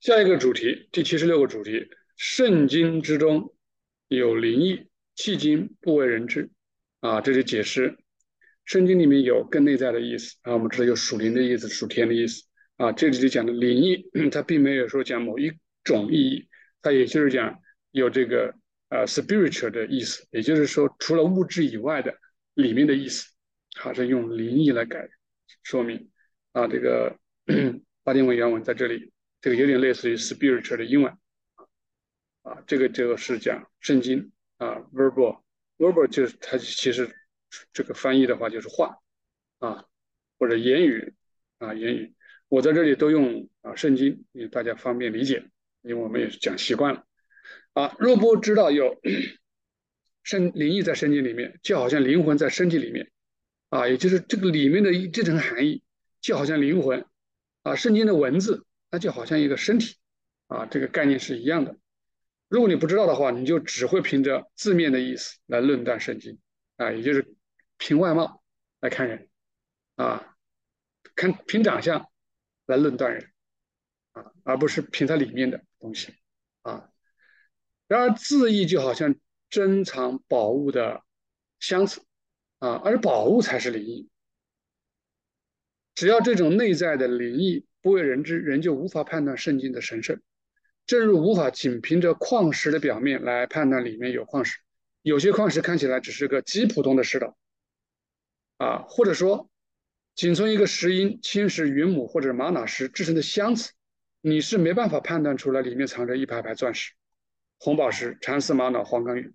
下一个主题，第七十六个主题，圣经之中有灵异，迄今不为人知。啊，这是解释圣经里面有更内在的意思啊。我们知道有属灵的意思，属天的意思啊。这里就讲的灵异，它并没有说讲某一种意义，它也就是讲有这个呃 spiritual 的意思，也就是说除了物质以外的里面的意思，还是用灵异来改说明啊。这个 拉丁文原文在这里，这个有点类似于 spiritual 的英文啊。这个就是讲圣经啊，verbal。verbal 就是它其实这个翻译的话就是话啊或者言语啊言语，我在这里都用啊圣经，因为大家方便理解，因为我们也是讲习惯了啊。若不知道有圣灵异在圣经里面，就好像灵魂在身体里面啊，也就是这个里面的这层含义，就好像灵魂啊，圣经的文字那就好像一个身体啊，这个概念是一样的。如果你不知道的话，你就只会凭着字面的意思来论断圣经，啊，也就是凭外貌来看人，啊，看凭长相来论断人，啊，而不是凭它里面的东西，啊。然而字义就好像珍藏宝物的箱子，啊，而宝物才是灵异。只要这种内在的灵异不为人知，人就无法判断圣经的神圣。正如无法仅凭着矿石的表面来判断里面有矿石，有些矿石看起来只是个极普通的石头，啊，或者说，仅从一个石英、青石、云母或者玛瑙石制成的箱子，你是没办法判断出来里面藏着一排排钻石、红宝石、蚕丝玛瑙、黄冈玉，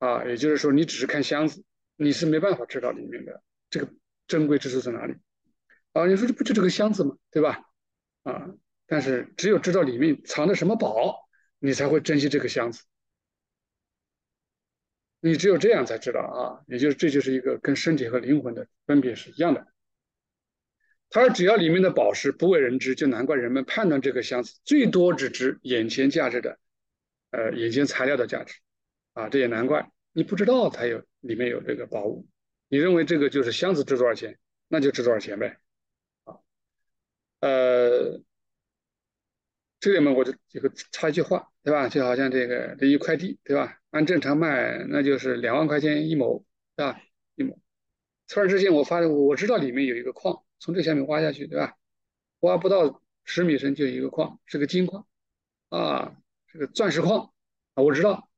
啊，也就是说，你只是看箱子，你是没办法知道里面的这个珍贵之处在哪里，啊，你说这不就这个箱子吗？对吧？啊。但是只有知道里面藏着什么宝，你才会珍惜这个箱子。你只有这样才知道啊，也就是这就是一个跟身体和灵魂的分别是一样的。他说，只要里面的宝石不为人知，就难怪人们判断这个箱子最多只值眼前价值的，呃，眼前材料的价值，啊，这也难怪你不知道它有里面有这个宝物，你认为这个就是箱子值多少钱，那就值多少钱呗，呃。这里面我就这个插一句话，对吧？就好像这个这一块地，对吧？按正常卖，那就是两万块钱一亩，对吧？一亩。突然之间，我发现我知道里面有一个矿，从这下面挖下去，对吧？挖不到十米深就有一个矿，是个金矿，啊，这个钻石矿啊，我知道。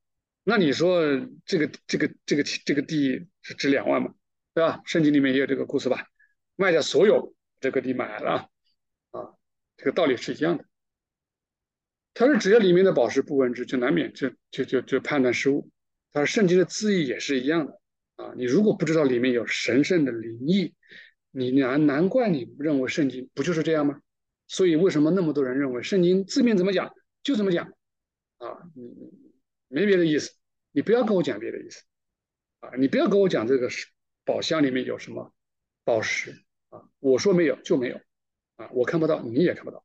那你说这个这个这个这个地是值两万嘛，对吧？圣经里面也有这个故事吧？卖掉所有这个地买了，这个道理是一样的。他说：“只要里面的宝石不闻之，就难免就就就就判断失误。”他说：“圣经的字义也是一样的啊！你如果不知道里面有神圣的灵意，你难难怪你认为圣经不就是这样吗？所以为什么那么多人认为圣经字面怎么讲就怎么讲啊？你没别的意思，你不要跟我讲别的意思啊！你不要跟我讲这个宝箱里面有什么宝石啊！我说没有就没有啊！我看不到，你也看不到。”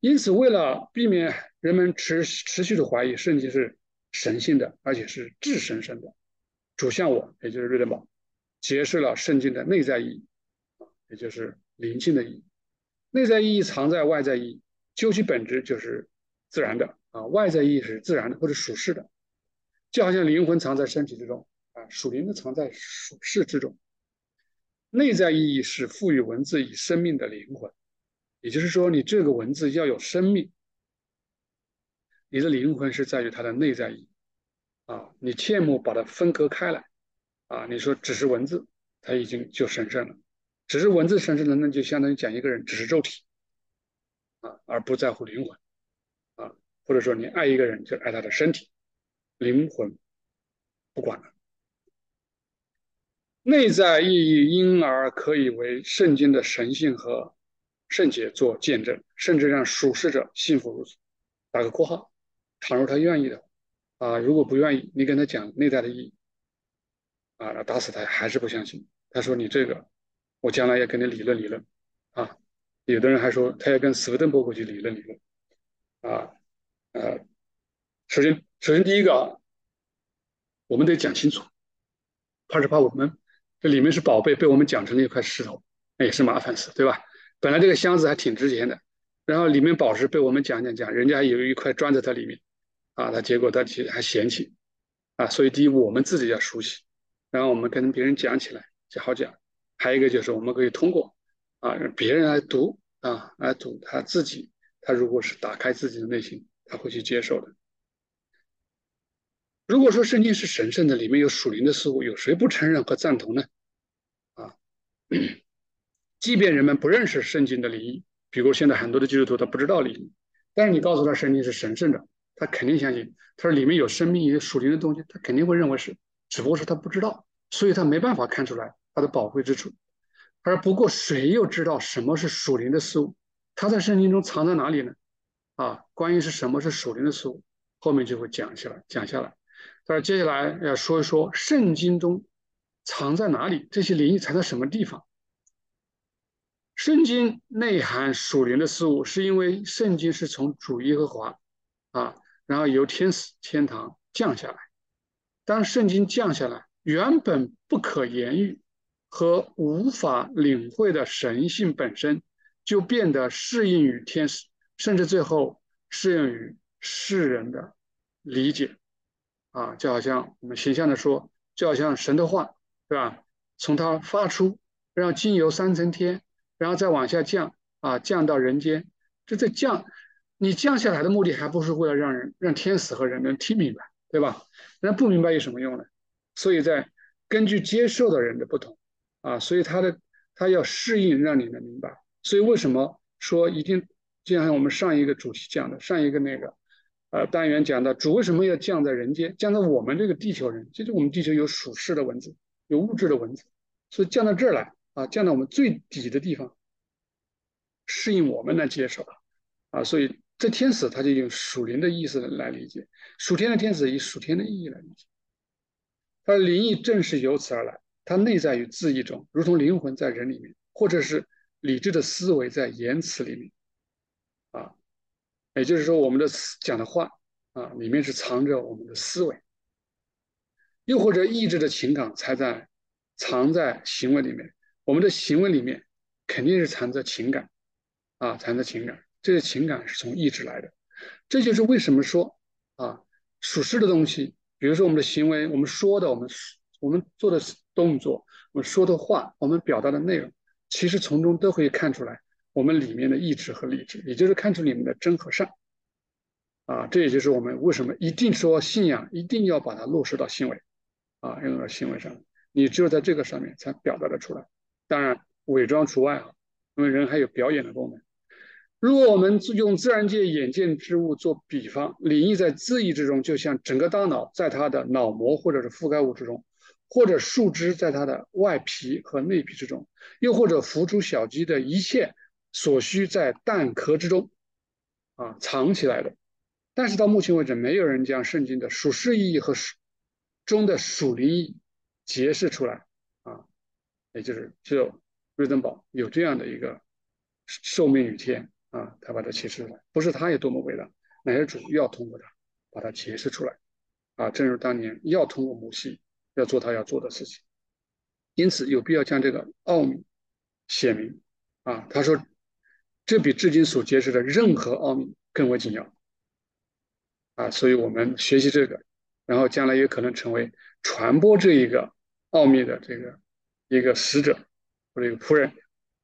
因此，为了避免人们持持续的怀疑圣经是神性的，而且是至神圣的，主向我，也就是瑞德堡，揭示了圣经的内在意义，也就是灵性的意义。内在意义藏在外在意义，究其本质就是自然的啊，外在意义是自然的或者属世的，就好像灵魂藏在身体之中啊，属灵的藏在属世之中。内在意义是赋予文字以生命的灵魂。也就是说，你这个文字要有生命，你的灵魂是在于它的内在意义啊！你切莫把它分割开来啊！你说只是文字，它已经就神圣了；只是文字神圣了，那就相当于讲一个人只是肉体啊，而不在乎灵魂啊！或者说，你爱一个人就爱他的身体，灵魂不管了。内在意义因而可以为圣经的神性和。圣洁做见证，甚至让属世者信服如此。打个括号，倘若他愿意的，啊，如果不愿意，你跟他讲内在的意义，啊，打死他还是不相信。他说你这个，我将来要跟你理论理论，啊，有的人还说他要跟斯威登伯格去理论理论，啊，呃，首先，首先第一个啊，我们得讲清楚，怕是怕我们这里面是宝贝，被我们讲成了一块石头，那也是麻烦事，对吧？本来这个箱子还挺值钱的，然后里面宝石被我们讲讲讲，人家有一块砖在它里面，啊，他结果他其实还嫌弃，啊，所以第一我们自己要熟悉，然后我们跟别人讲起来就好讲，还有一个就是我们可以通过啊让别人来读啊来读他自己，他如果是打开自己的内心，他会去接受的。如果说圣经是神圣的，里面有属灵的事物，有谁不承认和赞同呢？啊，即便人们不认识圣经的灵意，比如现在很多的基督徒他不知道灵意，但是你告诉他圣经是神圣的，他肯定相信。他说里面有生命、有属灵的东西，他肯定会认为是，只不过是他不知道，所以他没办法看出来它的宝贵之处。而不过谁又知道什么是属灵的事物？它在圣经中藏在哪里呢？啊，关于是什么是属灵的事物，后面就会讲下来，讲下来。但是接下来要说一说圣经中藏在哪里，这些灵异藏在什么地方？圣经内涵属灵的事物，是因为圣经是从主耶和华啊，然后由天使天堂降下来。当圣经降下来，原本不可言喻和无法领会的神性本身，就变得适应于天使，甚至最后适应于世人的理解。啊，就好像我们形象的说，就好像神的话，对吧？从它发出，让经由三层天，然后再往下降，啊，降到人间。这这降，你降下来的目的还不是为了让人让天使和人能听明白，对吧？那不明白有什么用呢？所以在根据接受的人的不同，啊，所以他的他要适应，让你能明白。所以为什么说一定？就像我们上一个主题讲的，上一个那个。呃，单元讲的主为什么要降在人间，降在我们这个地球人？其实我们地球有属世的文字，有物质的文字，所以降到这儿来啊，降到我们最底的地方，适应我们来接受啊。所以这天使他就用属灵的意思来理解，属天的天使以属天的意义来理解。他的灵异正是由此而来，它内在于字义中，如同灵魂在人里面，或者是理智的思维在言辞里面啊。也就是说，我们的讲的话啊，里面是藏着我们的思维，又或者意志的情感才在藏在行为里面。我们的行为里面肯定是藏着情感啊，藏着情感。这些情感是从意志来的。这就是为什么说啊，属实的东西，比如说我们的行为，我们说的，我们我们做的动作，我们说的话，我们表达的内容，其实从中都可以看出来。我们里面的意志和理智，也就是看出里面的真和善，啊，这也就是我们为什么一定说信仰一定要把它落实到行为，啊，用到行为上，你只有在这个上面才表达的出来。当然，伪装除外啊，因为人还有表演的功能。如果我们用自然界眼见之物做比方，灵异在字义之中，就像整个大脑在它的脑膜或者是覆盖物之中，或者树枝在它的外皮和内皮之中，又或者孵出小鸡的一切。所需在蛋壳之中啊藏起来的，但是到目前为止，没有人将圣经的属世意义和属中的属灵意义揭示出来，也就是只有瑞登堡有这样的一个受命于天啊，他把它揭示出来，不是他有多么伟大，乃是主要通过他把它揭示出来啊，正如当年要通过母系要做他要做的事情，因此有必要将这个奥秘写明啊，他说。这比至今所揭示的任何奥秘更为紧要啊！所以我们学习这个，然后将来也可能成为传播这一个奥秘的这个一个使者或者一个仆人，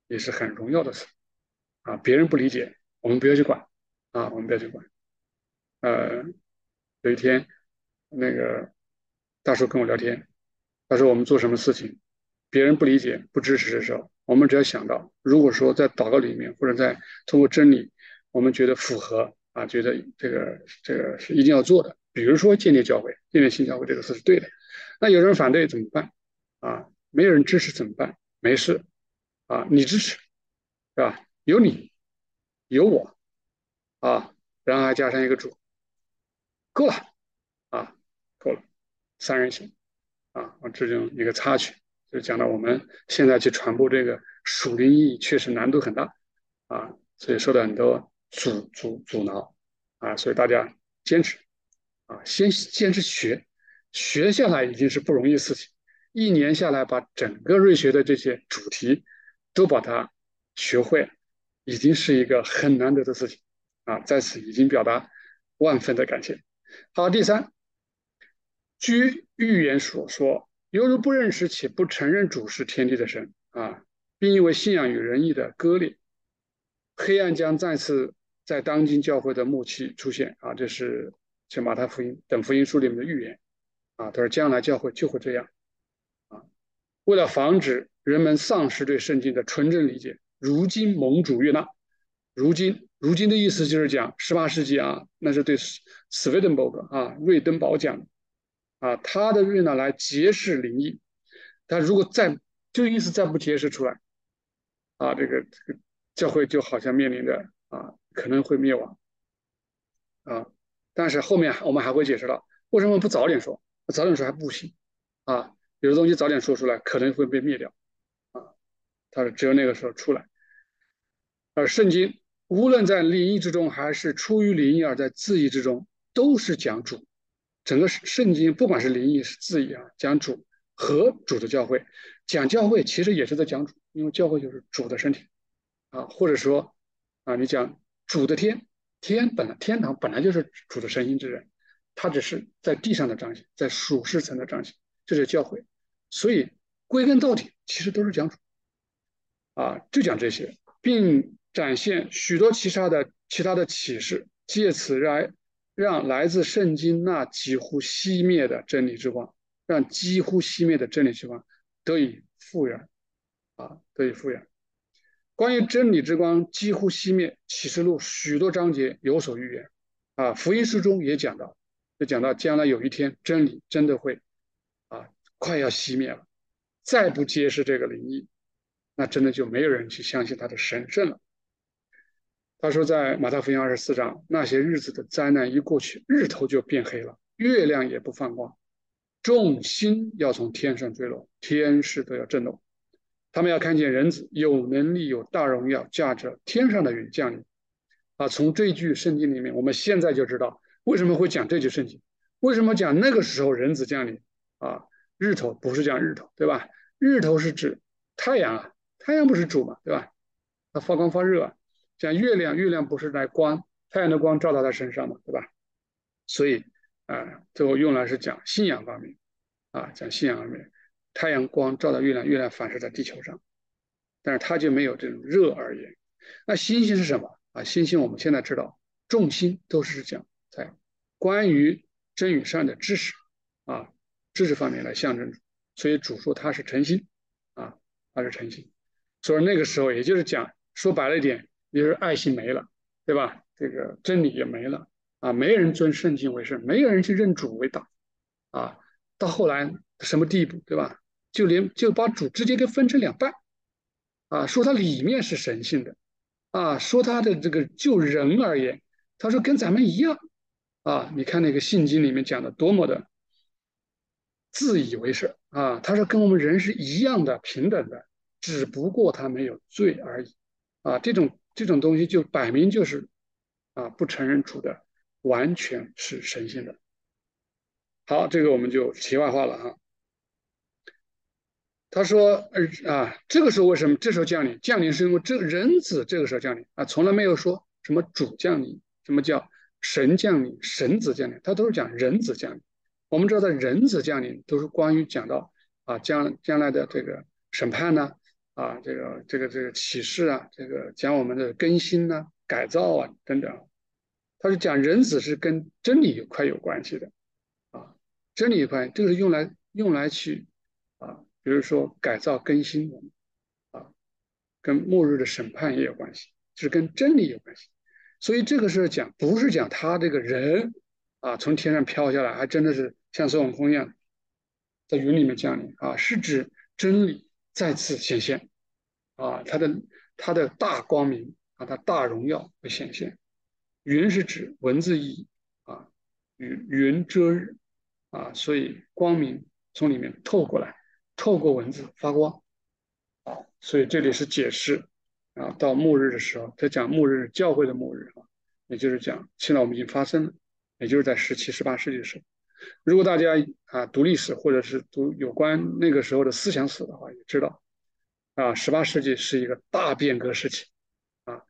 也是很荣耀的事啊！别人不理解，我们不要去管啊！我们不要去管。呃，有一天，那个大叔跟我聊天，他说我们做什么事情，别人不理解、不支持的时候。我们只要想到，如果说在祷告里面，或者在通过真理，我们觉得符合啊，觉得这个这个是一定要做的，比如说建立教会、建立新教会这个事是对的，那有人反对怎么办？啊，没有人支持怎么办？没事，啊，你支持，是吧？有你，有我，啊，然后还加上一个主，够了，啊，够了，三人行，啊，我这种一个插曲。就讲到我们现在去传播这个属灵意义，确实难度很大啊，所以受到很多阻阻阻挠啊，所以大家坚持啊，先坚持学，学下来已经是不容易的事情。一年下来，把整个瑞学的这些主题都把它学会已经是一个很难得的事情啊，在此已经表达万分的感谢。好，第三，据预言所说，犹如不认识且不承认主是天地的神啊，并因为信仰与仁义的割裂，黑暗将再次在当今教会的末期出现啊，这是像马太福音等福音书里面的预言啊，他说将来教会就会这样，为了防止人们丧失对圣经的纯正理解。如今盟主悦纳，如今如今的意思就是讲十八世纪啊，那是对斯威登伯格啊瑞登堡讲啊，他的瑞纳来揭示灵异，他如果再就意思再不揭示出来啊，这个这个教会就好像面临着啊可能会灭亡。啊，但是后面我们还会解释到为什么不早点说，早点说还不行。啊，有的东西早点说出来可能会被灭掉。啊他说：“只有那个时候出来。”而圣经无论在灵异之中，还是出于灵异而在字意之中，都是讲主。整个圣经不管是灵异是字意啊，讲主和主的教会，讲教会其实也是在讲主，因为教会就是主的身体啊，或者说啊，你讲主的天，天本来天堂本来就是主的神心之人，他只是在地上的彰显，在属世层的彰显，这是教会。所以归根到底，其实都是讲主。啊，就讲这些，并展现许多其他的其他的启示，借此来让来自圣经那几乎熄灭的真理之光，让几乎熄灭的真理之光得以复原，啊，得以复原。关于真理之光几乎熄灭，启示录许多章节有所预言，啊，福音书中也讲到，就讲到将来有一天真理真的会，快要熄灭了，再不揭示这个灵异。那真的就没有人去相信他的神圣了。他说，在马太福音二十四章，那些日子的灾难一过去，日头就变黑了，月亮也不放光，众星要从天上坠落，天势都要震动。他们要看见人子有能力、有大荣耀，驾着天上的云降临。啊，从这句圣经里面，我们现在就知道为什么会讲这句圣经，为什么讲那个时候人子降临啊？日头不是讲日头，对吧？日头是指太阳啊。太阳不是主嘛，对吧？它发光发热，像月亮，月亮不是来光，太阳的光照到它身上嘛，对吧？所以啊，最后用来是讲信仰方面，啊，讲信仰方面，太阳光照到月亮，月亮反射在地球上，但是它就没有这种热而言。那星星是什么啊？星星我们现在知道，众星都是讲在关于真与善的知识啊，知识方面来象征，所以主说他是晨星啊，他是晨星。所以那个时候，也就是讲，说白了一点，也就是爱心没了，对吧？这个真理也没了啊，没人尊圣经为圣，没有人去认主为大啊。到后来什么地步，对吧？就连就把主直接给分成两半啊，说它里面是神性的啊，说它的这个就人而言，他说跟咱们一样啊。你看那个信经里面讲的多么的自以为是啊，他说跟我们人是一样的平等的。只不过他没有罪而已，啊，这种这种东西就摆明就是，啊，不承认主的完全是神性的。好，这个我们就题外话了哈。他说，呃啊，这个时候为什么这时候降临？降临是因为这人子这个时候降临啊，从来没有说什么主降临，什么叫神降临、神子降临，他都是讲人子降临。我们知道在人子降临都是关于讲到啊将将来的这个审判呢。啊，这个这个这个启示啊，这个讲我们的更新呐、改造啊等等，他是讲人子是跟真理有块有关系的，啊，真理有关，这个是用来用来去啊，比如说改造更新我们，啊，跟末日的审判也有关系，是跟真理有关系，所以这个是讲不是讲他这个人啊从天上飘下来，还真的是像孙悟空一样在云里面降临啊，是指真理。再次显现，啊，它的它的大光明啊，它大荣耀会显现。云是指文字意义啊，云云遮日啊，所以光明从里面透过来，透过文字发光啊，所以这里是解释啊，到末日的时候，他讲末日教会的末日啊，也就是讲现在我们已经发生了，也就是在十七、十八世纪的时候。如果大家啊读历史或者是读有关那个时候的思想史的话，也知道啊，十八世纪是一个大变革时期，啊，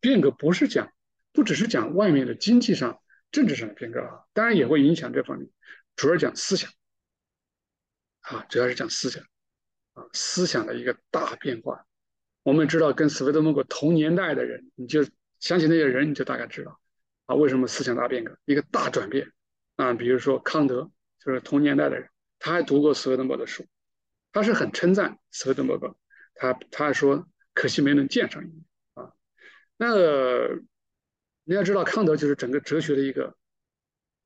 变革不是讲，不只是讲外面的经济上、政治上的变革啊，当然也会影响这方面，主要讲思想，啊，主要是讲思想，啊，思想的一个大变化。我们知道，跟斯威德蒙格同年代的人，你就想起那些人，你就大概知道，啊，为什么思想大变革，一个大转变，啊，比如说康德，就是同年代的人，他还读过斯威登伯的书，他是很称赞斯威登伯格，他他还说可惜没能见上一面啊。那个你要知道，康德就是整个哲学的一个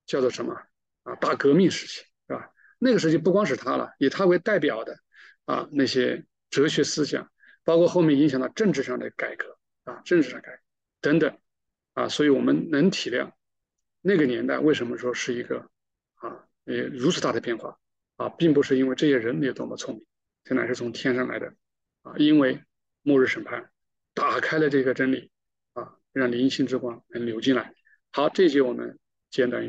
叫做什么啊？大革命时期是吧？那个时期不光是他了，以他为代表的啊那些哲学思想，包括后面影响到政治上的改革啊，政治上改革等等啊，所以我们能体谅那个年代为什么说是一个啊呃如此大的变化啊，并不是因为这些人有多么聪明，这乃是从天上来的啊，因为末日审判打开了这个真理啊。让灵性之光能流进来。好，这节我们简短一点。